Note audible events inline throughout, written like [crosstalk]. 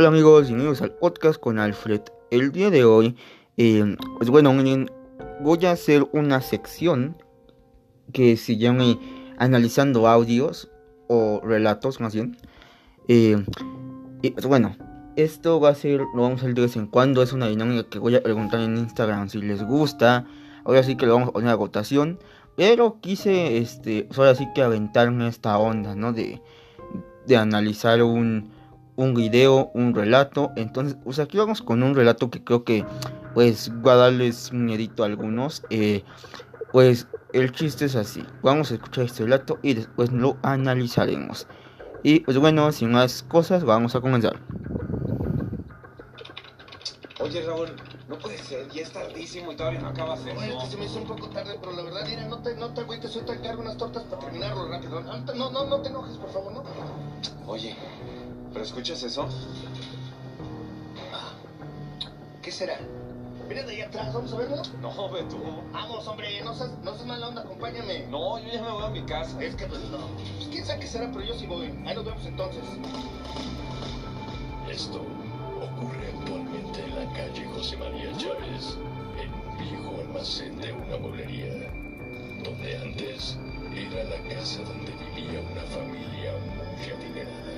Hola amigos, bienvenidos al podcast con Alfred. El día de hoy, eh, pues bueno, voy a hacer una sección que se llame Analizando audios o relatos más bien. Eh, y pues bueno, esto va a ser, lo vamos a hacer de vez en cuando, es una dinámica que voy a preguntar en Instagram si les gusta. Ahora sí que lo vamos a poner a votación. Pero quise, este, pues ahora sí que aventarme esta onda, ¿no? De, de analizar un un video, un relato. Entonces, pues aquí vamos con un relato que creo que pues va a darles un miedito a algunos. Eh, pues el chiste es así. Vamos a escuchar este relato y después lo analizaremos. Y pues bueno, sin más cosas, vamos a comenzar. Oye Raúl, no puede ser, ya es tardísimo y todavía no acabas eso. Oye, es que se me hizo un poco tarde, pero la verdad, mira, no te, no te agüites, ahorita encargo unas tortas para terminarlo rápido. No, no, no te enojes, por favor, ¿no? Oye, ¿Pero escuchas eso? ¿Qué será? Mira de ahí atrás, ¿vamos a verlo? No, ve tú. Vamos, hombre, no seas, no seas mala onda, acompáñame. No, yo ya me voy a mi casa. Es que, pues, no. Pues, quién sabe qué será, pero yo sí voy. Ahí nos vemos entonces. Esto ocurre actualmente en la calle José María Chávez, en un viejo almacén de una mueblería, donde antes era la casa donde vivía una familia muy adinerada.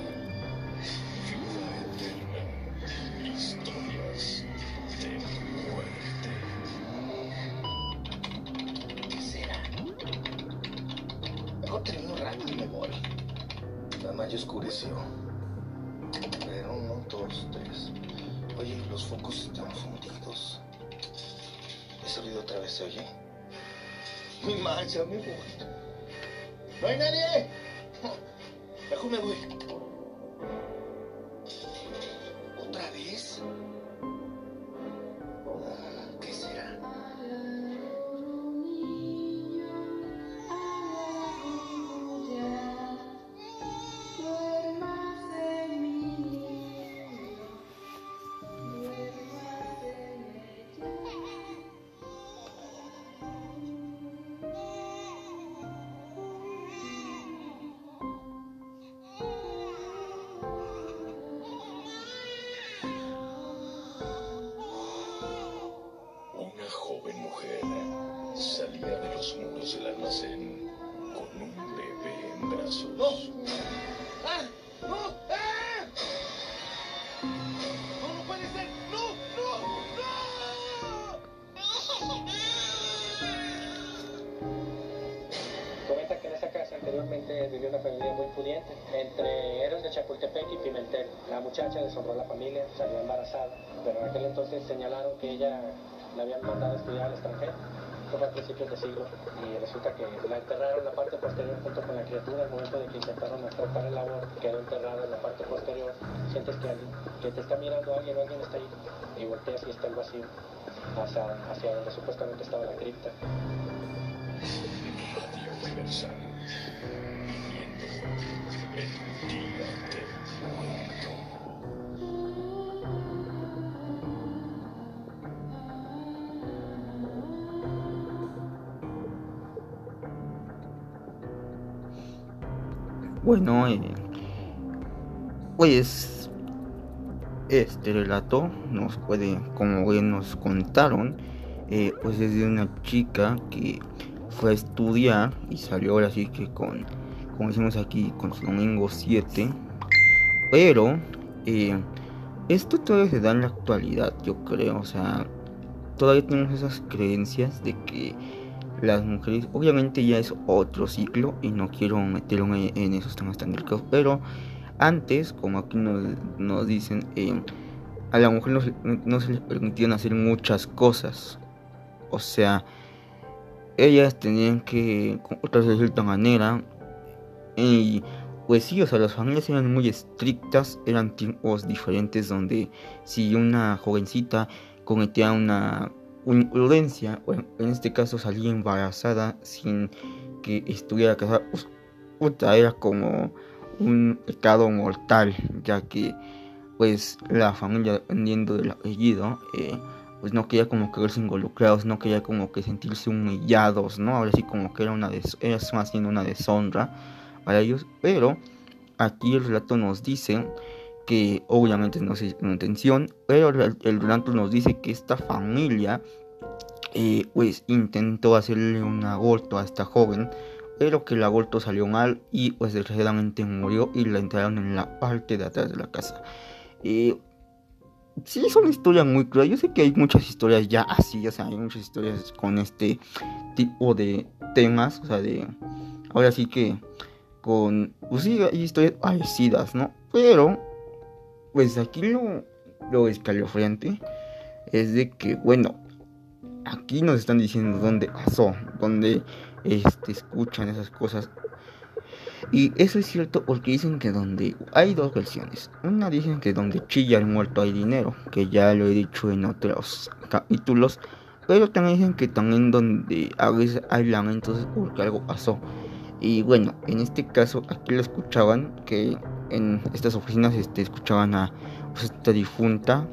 Mayo oscureció. Pero uno, dos, tres. Oye, los focos están fundidos. Ese ruido otra vez se oye. Mi mancha, me voy. ¡No hay nadie! Mejor me voy. Muchacha deshonró la familia, salió embarazada, pero en aquel entonces señalaron que ella la habían mandado a estudiar al extranjero. Fue a principios de siglo y resulta que la enterraron en la parte posterior junto con la criatura. Al momento de que intentaron atrapar el agua, quedó enterrada en la parte posterior. Sientes que, alguien, te está mirando alguien, alguien está ahí y volteas y está el vacío hacia, donde supuestamente estaba la cripta. Universal. Bueno, eh, pues este relato nos puede, como bien nos contaron, eh, pues es de una chica que fue a estudiar y salió ahora sí que con, como decimos aquí, con su domingo 7. Pero eh, esto todavía se da en la actualidad, yo creo. O sea, todavía tenemos esas creencias de que las mujeres, obviamente ya es otro ciclo y no quiero meterme en esos temas tan delicados, pero antes, como aquí nos, dicen, eh, a la mujer no, se- no se les permitían hacer muchas cosas. O sea, ellas tenían que comportarse de cierta manera. Y pues sí, o sea, las familias eran muy estrictas, eran tiempos diferentes donde si una jovencita cometía una, una imprudencia, o en, este caso salía embarazada sin que estuviera casada, pues, era como un pecado mortal, ya que pues la familia, dependiendo del apellido, eh, pues no quería como que verse involucrados, no quería como que sentirse humillados, ¿no? Ahora sí como que era una era bien una deshonra para ellos, pero aquí el relato nos dice que obviamente no se con intención, pero el, el relato nos dice que esta familia eh, pues intentó hacerle un aborto a esta joven, pero que el aborto salió mal y pues desgraciadamente murió y la entraron en la parte de atrás de la casa. Eh, sí, es una historia muy cruel. Yo sé que hay muchas historias ya así, o sea, hay muchas historias con este tipo de temas, o sea, de... Ahora sí que con... Pues sí, hay historias parecidas, ¿no? Pero, pues aquí lo, lo escalofriante es de que, bueno, aquí nos están diciendo dónde pasó, dónde este, escuchan esas cosas. Y eso es cierto porque dicen que donde hay dos versiones. Una dicen que donde chilla el muerto hay dinero, que ya lo he dicho en otros capítulos. Pero también dicen que también donde a veces hay lamentos porque algo pasó. Y bueno, en este caso aquí lo escuchaban, que en estas oficinas este, escuchaban a pues, esta difunta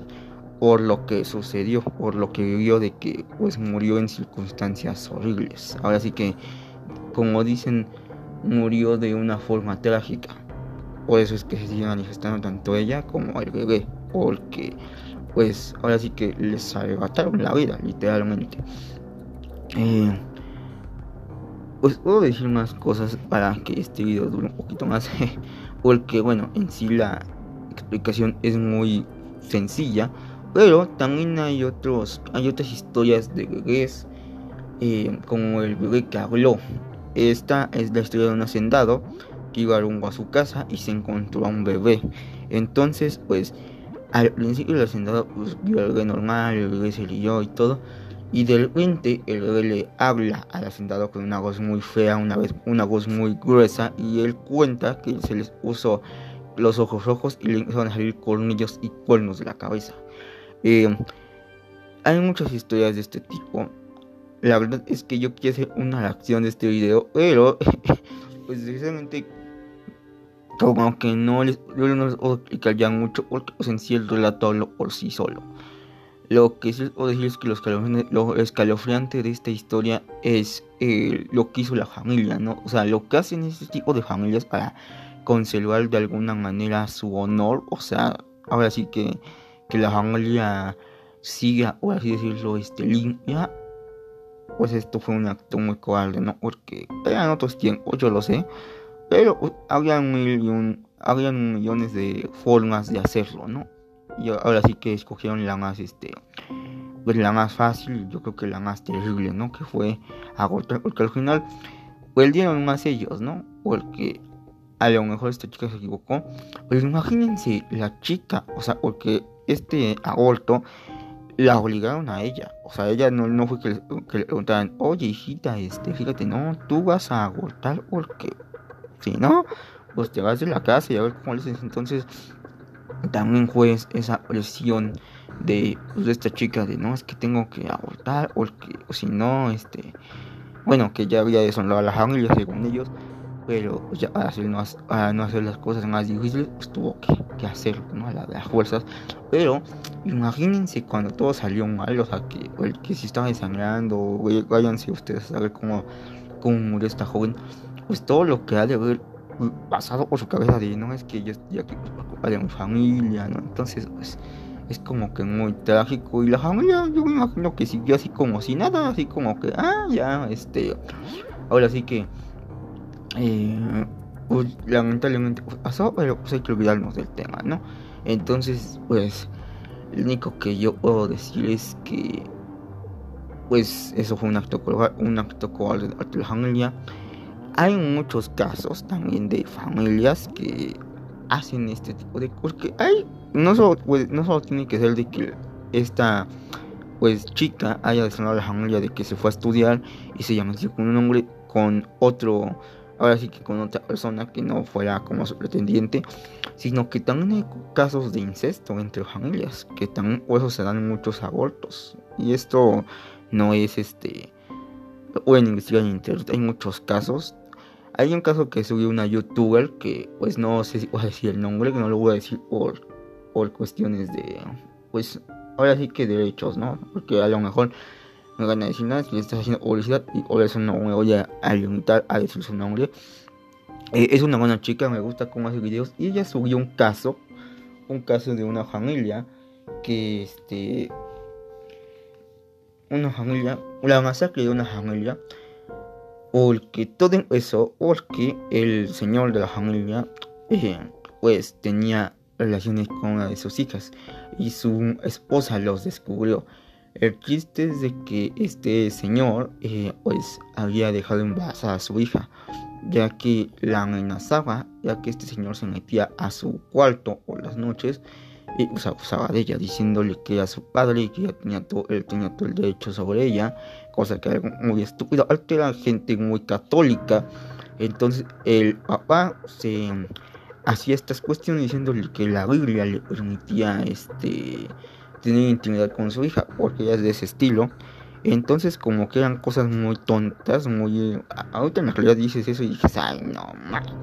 por lo que sucedió, por lo que vivió de que pues murió en circunstancias horribles. Ahora sí que, como dicen, murió de una forma trágica. Por eso es que se sigue manifestando tanto ella como el bebé, porque pues ahora sí que les arrebataron la vida, literalmente. Eh, pues puedo decir más cosas para que este video dure un poquito más, [laughs] porque bueno, en sí la explicación es muy sencilla pero también hay otros, hay otras historias de bebés, eh, como el bebé que habló. Esta es la historia de un hacendado que iba rumbo a su casa y se encontró a un bebé. Entonces, pues, al principio el hacendado pues, vio al normal, el bebé se leyó y todo. Y de repente el bebé le habla al hacendado con una voz muy fea, una, vez, una voz muy gruesa. Y él cuenta que se les puso los ojos rojos y le empezaron a salir colmillos y cuernos de la cabeza. Eh, hay muchas historias de este tipo. La verdad es que yo quiero hacer una reacción de este video, pero [laughs] pues precisamente como que no les, yo no explicar ya mucho porque pues, en sí el relato hablo por sí solo. Lo que les puedo decir es que lo escalofriante, de esta historia es eh, lo que hizo la familia, ¿no? O sea, lo que hacen este tipo de familias para conservar de alguna manera su honor, o sea, ahora sí que que la familia siga, o así decirlo, este, limpia, pues esto fue un acto muy cobarde, ¿no? Porque eran otros tiempos, yo lo sé, pero pues, habían, millones de formas de hacerlo, ¿no? Y ahora sí que escogieron la más, este, pues la más fácil, yo creo que la más terrible, ¿no? Que fue agotar, porque al final perdieron más ellos, ¿no? Porque a lo mejor esta chica se equivocó. Pero imagínense la chica, o sea, porque este aborto la obligaron a ella. O sea, ella no, no fue que le, que preguntaran, oye hijita, este, fíjate, no, tú vas a abortar porque si no, pues te vas de la casa y a ver cómo le dices. Entonces, también fue esa presión de, pues, de esta chica de no, es que tengo que abortar o si no, este, bueno, que ya había deshonrado a la familia según ellos pero ya para, hacer, no, hacer las cosas más difíciles, pues tuvo que, hacerlo, ¿no? A, las fuerzas. Pero imagínense cuando todo salió mal, o sea, que, el que si estaba desangrando, váyanse ustedes a saber cómo, cómo murió esta joven, pues todo lo que ha de haber pasado por su cabeza de, no, es que yo estoy aquí por culpa de mi familia, ¿no? Entonces, pues es como que muy trágico y la familia yo me imagino que siguió así como si nada, así como que, ah, ya, este, ahora sí que eh, pues, lamentablemente pasó, pero pues hay que olvidarnos del tema, ¿no? Entonces, pues, lo único que yo puedo decir es que, pues, eso fue un acto un acto cobarde de la familia. Hay muchos casos también de familias que hacen este tipo de cosas. Que hay, no solo, pues, no solo tiene que ser de que esta pues chica haya deshonrado a la familia de que se fue a estudiar y se llama con un hombre con otro ahora sí que con otra persona que no fuera como su pretendiente, sino que también hay casos de incesto entre familias, que también por eso se dan muchos abortos. Y esto no es este, pueden investigar en internet, hay muchos casos. Hay un caso que subió una youtuber que pues no sé si voy a decir el nombre, que no lo voy a decir por, por cuestiones de, pues ahora sí que derechos, ¿no? Porque a lo mejor no gana decir nada, si le estás haciendo publicidad y por eso no me voy a, limitar a decir su nombre. Eh, es una buena chica, me gusta cómo hace videos y ella subió un caso, un caso de una familia que este una familia, la masacre de una familia, porque todo empezó porque el señor de la familia eh, pues tenía relaciones con una de sus hijas y su esposa los descubrió. El chiste es de que este señor eh, pues había dejado embarazada a su hija, ya que la amenazaba, ya que este señor se metía a su cuarto por las noches y pues abusaba de ella, diciéndole que era su padre y que tenía todo, él tenía todo el derecho sobre ella, cosa que era muy estúpido, que era gente muy católica, entonces el papá se hacía estas cuestiones diciéndole que la Biblia le permitía este tener intimidad con su hija, porque ella es de ese estilo. Entonces como que eran cosas muy tontas, muy... Ahorita en realidad dices eso y dices, ay no,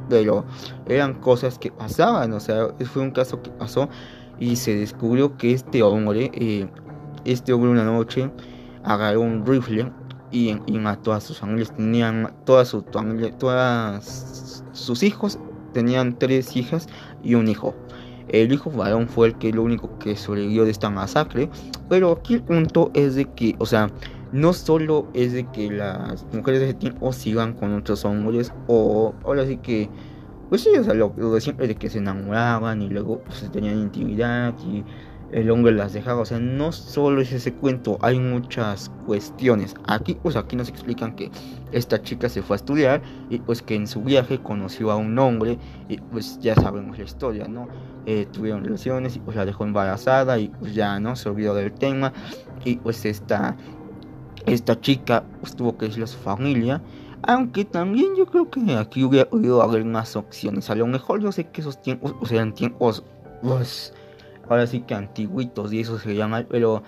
pero eran cosas que pasaban, o sea, fue un caso que pasó y se descubrió que este hombre, eh, este hombre una noche agarró un rifle y, mató a sus familias, tenían toda su familia, todas sus hijos, tenían tres hijas y un hijo. El hijo varón fue el que lo único que sobrevivió de esta masacre. Pero aquí el punto es de que, o sea, no solo es de que las mujeres de ese tiempo sigan con otros hombres, o ahora sí que, pues sí, o sea, lo, de siempre de que se enamoraban y luego pues, tenían intimidad y el hombre las dejaba. O sea, no solo es ese cuento, hay muchas cuestiones. Aquí, pues aquí nos explican que esta chica se fue a estudiar y pues que en su viaje conoció a un hombre y pues ya sabemos la historia, ¿no? Eh, tuvieron relaciones y pues la dejó embarazada y pues ya, ¿no? Se olvidó del tema y pues esta, esta chica pues tuvo que decirle a su familia. Aunque también yo creo que aquí hubiera podido haber más opciones. A lo mejor yo sé que esos tiempos, o sea, eran tiempos, pues, ahora sí que antiguitos y eso se llama, pero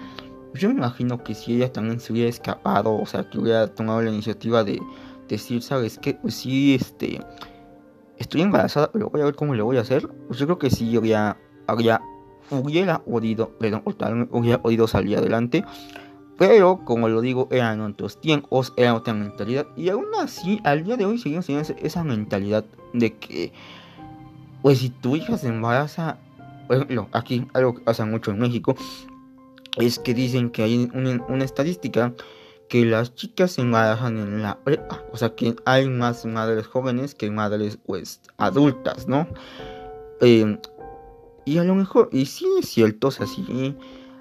yo me imagino que si ella también se hubiera escapado, o sea, que hubiera tomado la iniciativa de decir, ¿sabes qué? Pues sí, este, estoy embarazada, pero voy a ver cómo le voy a hacer. Pues yo creo que sí habría, habría, hubiera podido, perdón, hubiera podido salir adelante. Pero, como lo digo, eran otros tiempos, era otra mentalidad. Y aún así, al día de hoy seguimos teniendo esa mentalidad de que, pues si tu hija se embaraza, por ejemplo, aquí algo que pasa mucho en México es que dicen que hay una, estadística que las chicas se embarazan en la prepa, o sea que hay más madres jóvenes que madres pues adultas, ¿no? Eh, y a lo mejor, y sí es cierto, o sea, sí,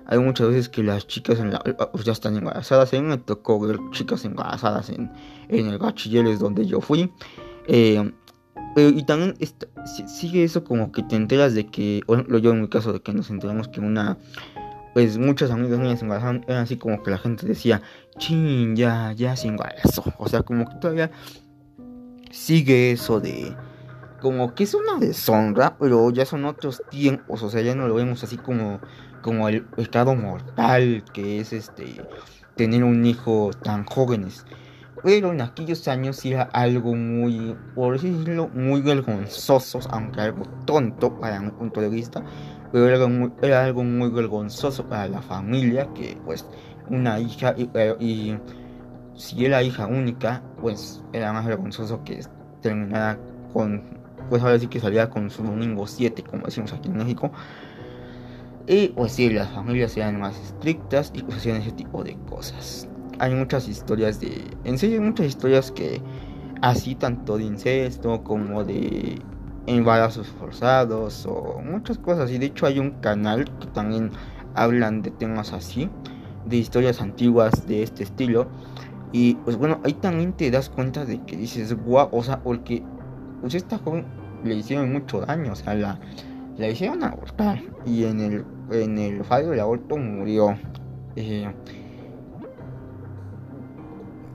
hay muchas veces que las chicas en la pues ya están embarazadas, a mí me tocó ver chicas embarazadas en, en el bachilleres donde yo fui, eh, y también sigue eso como que te enteras de que, ejemplo, yo en mi caso de que nos enteramos que una, pues muchas amigas mías se embarazaron, era así como que la gente decía, chin, ya, ya se embarazó. O sea, como que todavía sigue eso de, como que es una deshonra, pero ya son otros tiempos, o sea, ya no lo vemos así como, como el pecado mortal que es este, tener un hijo tan jóvenes. Pero en aquellos años era algo muy, por decirlo, muy vergonzoso, aunque algo tonto para mi punto de vista, pero era muy, era algo muy vergonzoso para la familia, que pues una hija, y, si era hija única, pues era más vergonzoso que terminara con, pues ahora sí que salía con su domingo 7, como decimos aquí en México. Y pues sí, las familias eran más estrictas y pues hacían ese tipo de cosas hay muchas historias de. En serio, hay muchas historias que. Así, tanto de incesto como de embarazos forzados o muchas cosas. Y de hecho, hay un canal que también hablan de temas así, de historias antiguas de este estilo. Y pues bueno, ahí también te das cuenta de que dices, guau, o sea, porque pues esta joven le hicieron mucho daño, o sea, la, la hicieron abortar y en el, en el fallo del aborto murió. Eh,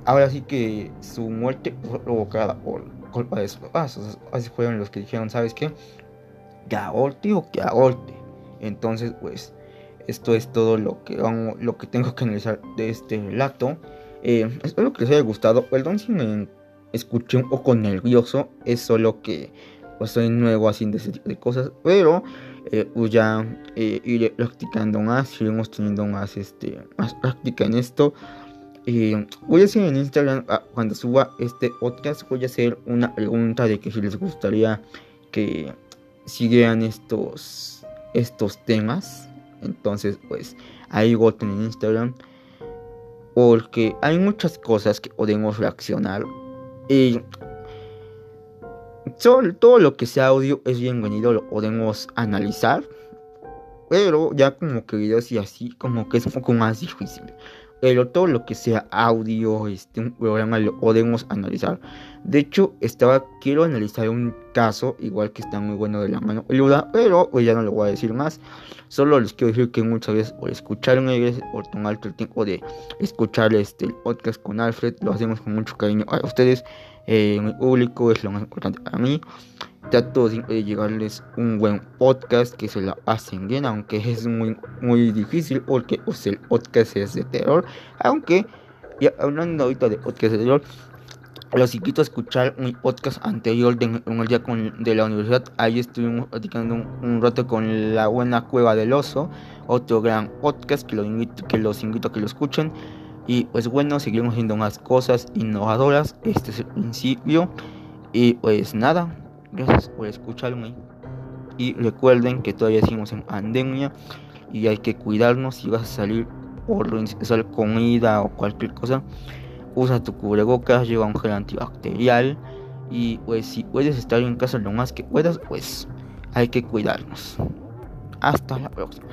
Ahora sí que su muerte fue provocada por culpa de sus papás. Así fueron los que dijeron, ¿sabes qué? Que o que aborte. Entonces, pues, esto es todo lo que, lo que tengo que analizar de este relato. Eh, espero que les haya gustado. Perdón si me escuché un poco nervioso. Es solo que pues soy nuevo haciendo ese tipo de cosas. Pero eh, pues ya eh, iré practicando más. Iremos teniendo más, este, más práctica en esto. Voy a hacer en Instagram, ah, cuando suba este podcast, voy a hacer una pregunta de que si les gustaría que siguieran estos, estos temas. Entonces, pues ahí voten en Instagram. Porque hay muchas cosas que podemos reaccionar. Y todo, todo lo que sea audio es bienvenido, lo podemos analizar. Pero ya como que videos y así, como que es un poco más difícil. Pero todo lo que sea audio, este, un programa lo podemos analizar. De hecho, estaba, quiero analizar un caso, igual que está muy bueno de la mano peluda, pero pues ya no lo voy a decir más. Solo les quiero decir que muchas veces por escuchar inglés, por tomar el tiempo de escuchar este el podcast con Alfred, lo hacemos con mucho cariño a ustedes. Eh, mi público es lo más importante para mí. Trato de llegarles un buen podcast que se la hacen bien, aunque es muy, muy difícil porque pues, el podcast es de terror. Aunque, ya hablando ahorita de podcast de terror, los invito a escuchar mi podcast anterior de, el día con, de la universidad. Ahí estuvimos platicando un, rato con la buena cueva del oso, otro gran podcast que, lo invito, que los invito a que lo escuchen. Y pues bueno, seguimos haciendo más cosas innovadoras. Este es el principio. Y pues nada, gracias por escucharme. Y recuerden que todavía seguimos en pandemia y hay que cuidarnos si vas a salir por lo comida o cualquier cosa usa tu cubrebocas, lleva un gel antibacterial y pues si puedes estar en casa lo más que puedas, pues hay que cuidarnos. Hasta la próxima.